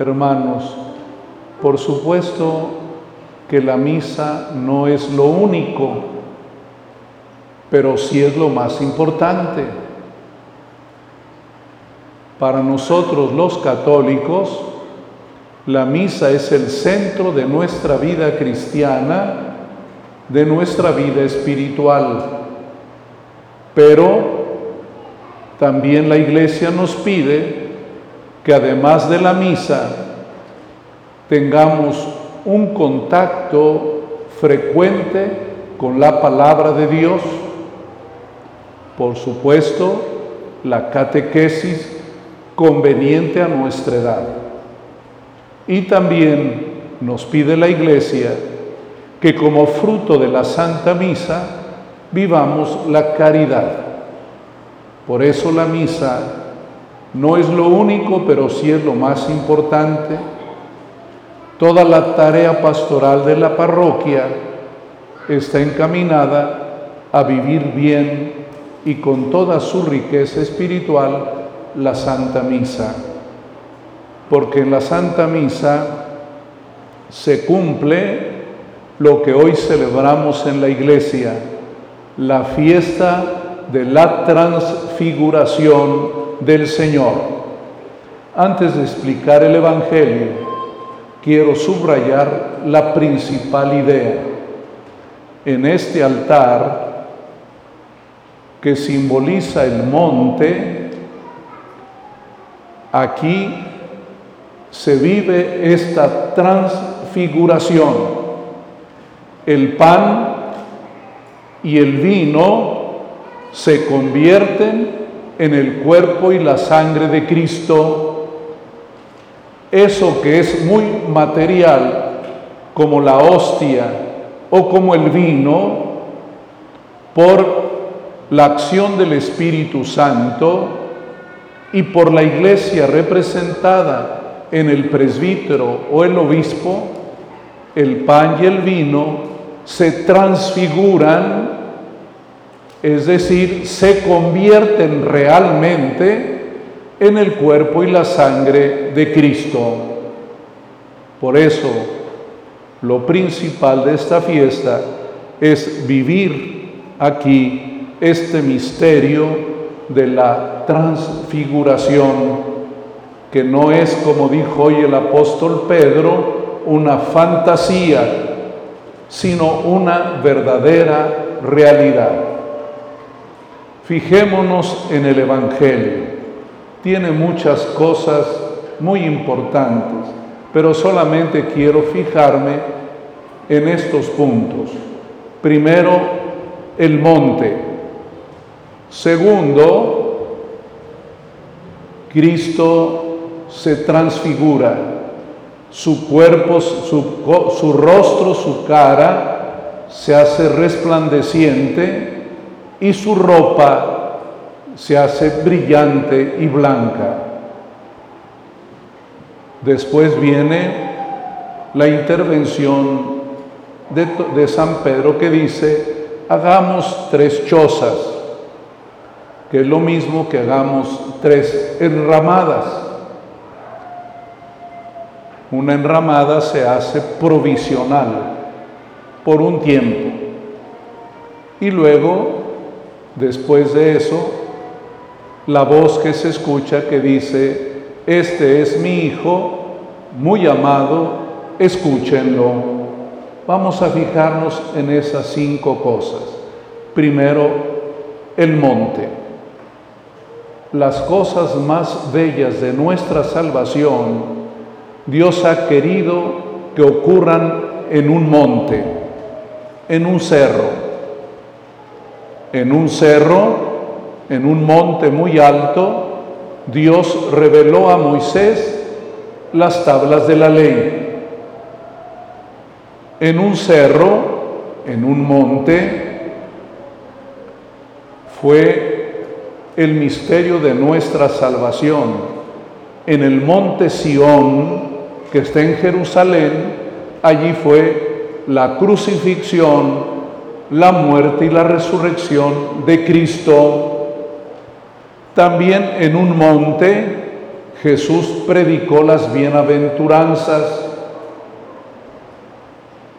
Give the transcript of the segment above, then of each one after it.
hermanos, por supuesto que la misa no es lo único, pero sí es lo más importante. Para nosotros los católicos, la misa es el centro de nuestra vida cristiana, de nuestra vida espiritual. Pero también la iglesia nos pide que además de la misa tengamos un contacto frecuente con la palabra de Dios, por supuesto, la catequesis conveniente a nuestra edad. Y también nos pide la Iglesia que como fruto de la Santa Misa vivamos la caridad. Por eso la misa no es lo único, pero sí es lo más importante. Toda la tarea pastoral de la parroquia está encaminada a vivir bien y con toda su riqueza espiritual la Santa Misa, porque en la Santa Misa se cumple lo que hoy celebramos en la iglesia, la fiesta de la transfiguración del Señor. Antes de explicar el Evangelio, quiero subrayar la principal idea. En este altar, que simboliza el monte, Aquí se vive esta transfiguración. El pan y el vino se convierten en el cuerpo y la sangre de Cristo. Eso que es muy material, como la hostia o como el vino, por la acción del Espíritu Santo, y por la iglesia representada en el presbítero o el obispo, el pan y el vino se transfiguran, es decir, se convierten realmente en el cuerpo y la sangre de Cristo. Por eso, lo principal de esta fiesta es vivir aquí este misterio de la transfiguración, que no es, como dijo hoy el apóstol Pedro, una fantasía, sino una verdadera realidad. Fijémonos en el Evangelio. Tiene muchas cosas muy importantes, pero solamente quiero fijarme en estos puntos. Primero, el monte. Segundo, Cristo se transfigura, su cuerpo, su, rostro, su cara se hace resplandeciente y su ropa se hace brillante y blanca. Después viene la intervención de, San Pedro que dice, hagamos tres chozas que es lo mismo que hagamos tres enramadas. Una enramada se hace provisional por un tiempo. Y luego, después de eso, la voz que se escucha que dice, este es mi hijo, muy amado, escúchenlo. Vamos a fijarnos en esas cinco cosas. Primero, el monte las cosas más bellas de nuestra salvación, Dios ha querido que ocurran en un monte, en un cerro. En un cerro, en un monte muy alto, Dios reveló a Moisés las tablas de la ley. En un cerro, en un monte, fue el misterio de nuestra salvación. En el monte Sión, que está en Jerusalén, allí fue la crucifixión, la muerte y la resurrección de Cristo. También en un monte, Jesús predicó las bienaventuranzas,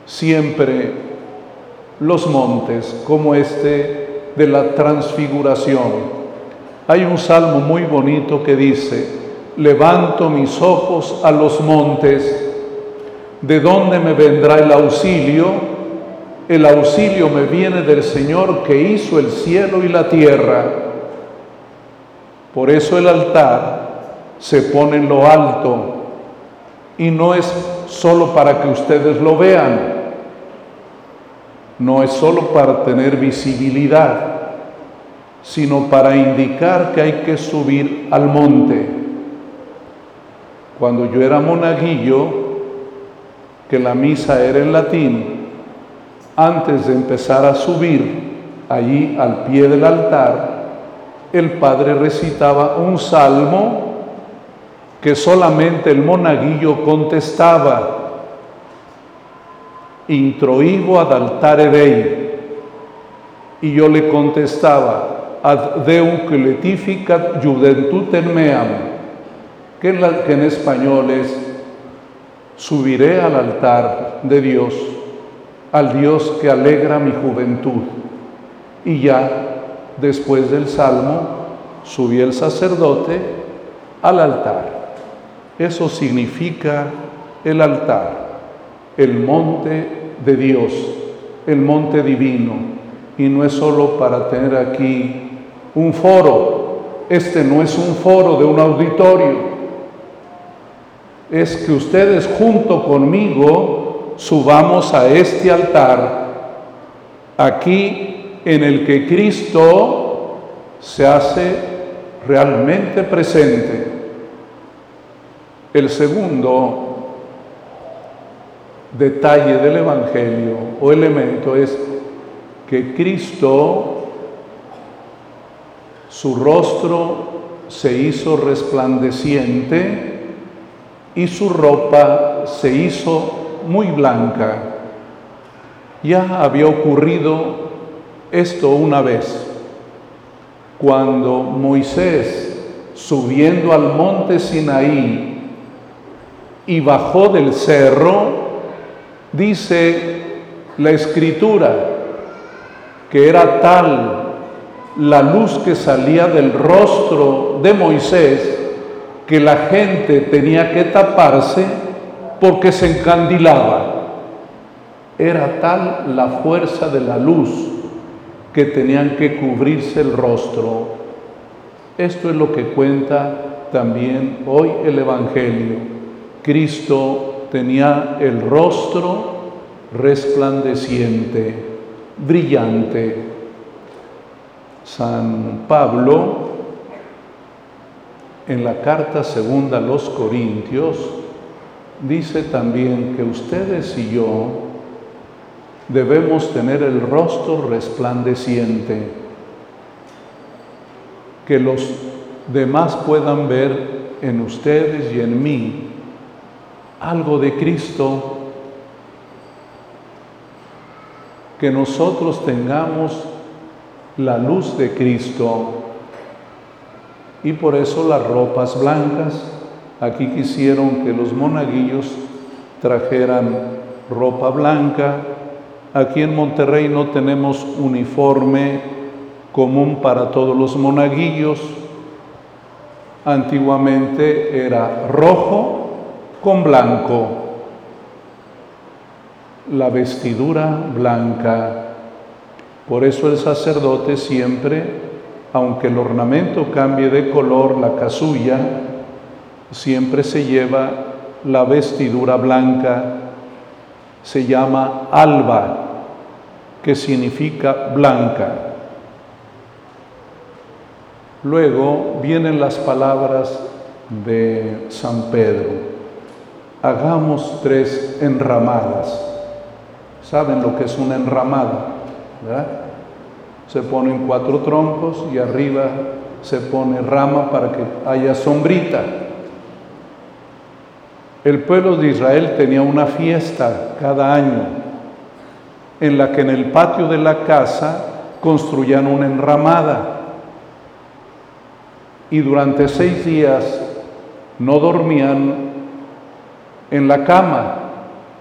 siempre los montes como este de la transfiguración. Hay un salmo muy bonito que dice, levanto mis ojos a los montes, ¿de dónde me vendrá el auxilio? El auxilio me viene del Señor que hizo el cielo y la tierra. Por eso el altar se pone en lo alto y no es solo para que ustedes lo vean, no es solo para tener visibilidad, sino para indicar que hay que subir al monte. Cuando yo era monaguillo, que la misa era en latín, antes de empezar a subir allí al pie del altar, el padre recitaba un salmo que solamente el monaguillo contestaba, introigo ad altare Dei. Y yo le contestaba, ad Deum que letificat juventutem meam, que en, que en español es, subiré al altar de Dios, al Dios que alegra mi juventud. Y ya, después del salmo, subí el sacerdote al altar. Eso significa el altar, el monte de Dios, el monte divino. Y no es solo para tener aquí un foro. Este no es un foro de un auditorio. Es que ustedes junto conmigo subamos a este altar, aquí en el que Cristo se hace realmente presente. El segundo detalle del Evangelio o elemento es que Cristo, su rostro se hizo resplandeciente y su ropa se hizo muy blanca. Ya había ocurrido esto una vez, cuando Moisés, subiendo al monte Sinaí, y bajó del cerro, dice la escritura, que era tal la luz que salía del rostro de Moisés que la gente tenía que taparse porque se encandilaba. Era tal la fuerza de la luz que tenían que cubrirse el rostro. Esto es lo que cuenta también hoy el Evangelio. Cristo tenía el rostro resplandeciente, brillante. San Pablo, en la carta segunda a los Corintios, dice también que ustedes y yo debemos tener el rostro resplandeciente, que los demás puedan ver en ustedes y en mí algo de Cristo, que nosotros tengamos la luz de Cristo y por eso las ropas blancas. Aquí quisieron que los monaguillos trajeran ropa blanca. Aquí en Monterrey no tenemos uniforme común para todos los monaguillos. Antiguamente era rojo con blanco, la vestidura blanca. Por eso el sacerdote siempre, aunque el ornamento cambie de color, la casulla, siempre se lleva la vestidura blanca. Se llama alba, que significa blanca. Luego vienen las palabras de San Pedro hagamos tres enramadas. ¿Saben lo que es una enramada? Se ponen cuatro troncos y arriba se pone rama para que haya sombrita. El pueblo de Israel tenía una fiesta cada año en la que en el patio de la casa construían una enramada. Y durante seis días no dormían en la cama,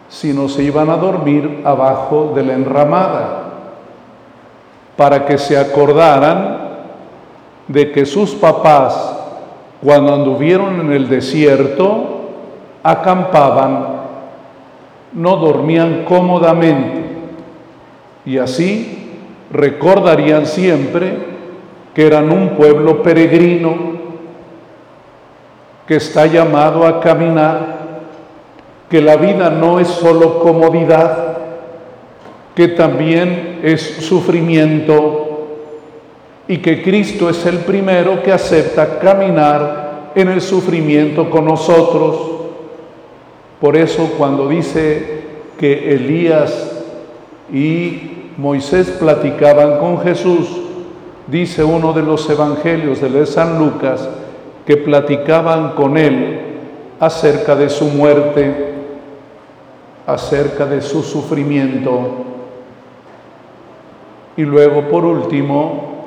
sino se iban a dormir abajo de la enramada, para que se acordaran de que sus papás, cuando anduvieron en el desierto, acampaban, no dormían cómodamente, y así recordarían siempre que eran un pueblo peregrino que está llamado a caminar, que la vida no es solo comodidad, que también es sufrimiento y que Cristo es el primero que acepta caminar en el sufrimiento con nosotros. Por eso cuando dice que Elías y Moisés platicaban con Jesús, dice uno de los evangelios de San Lucas, que platicaban con él acerca de su muerte, acerca de su sufrimiento. Y luego, por último,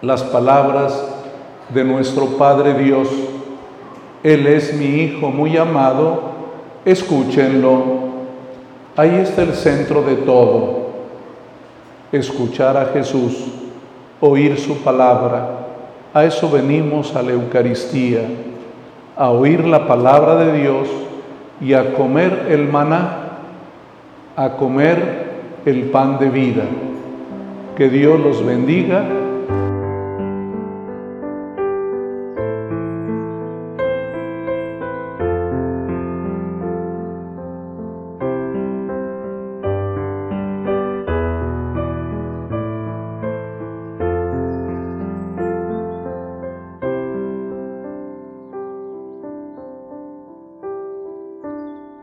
las palabras de nuestro Padre Dios. Él es mi Hijo muy amado, escúchenlo. Ahí está el centro de todo. Escuchar a Jesús, oír su palabra a eso venimos a la Eucaristía, a oír la palabra de Dios y a comer el maná, a comer el pan de vida. Que Dios los bendiga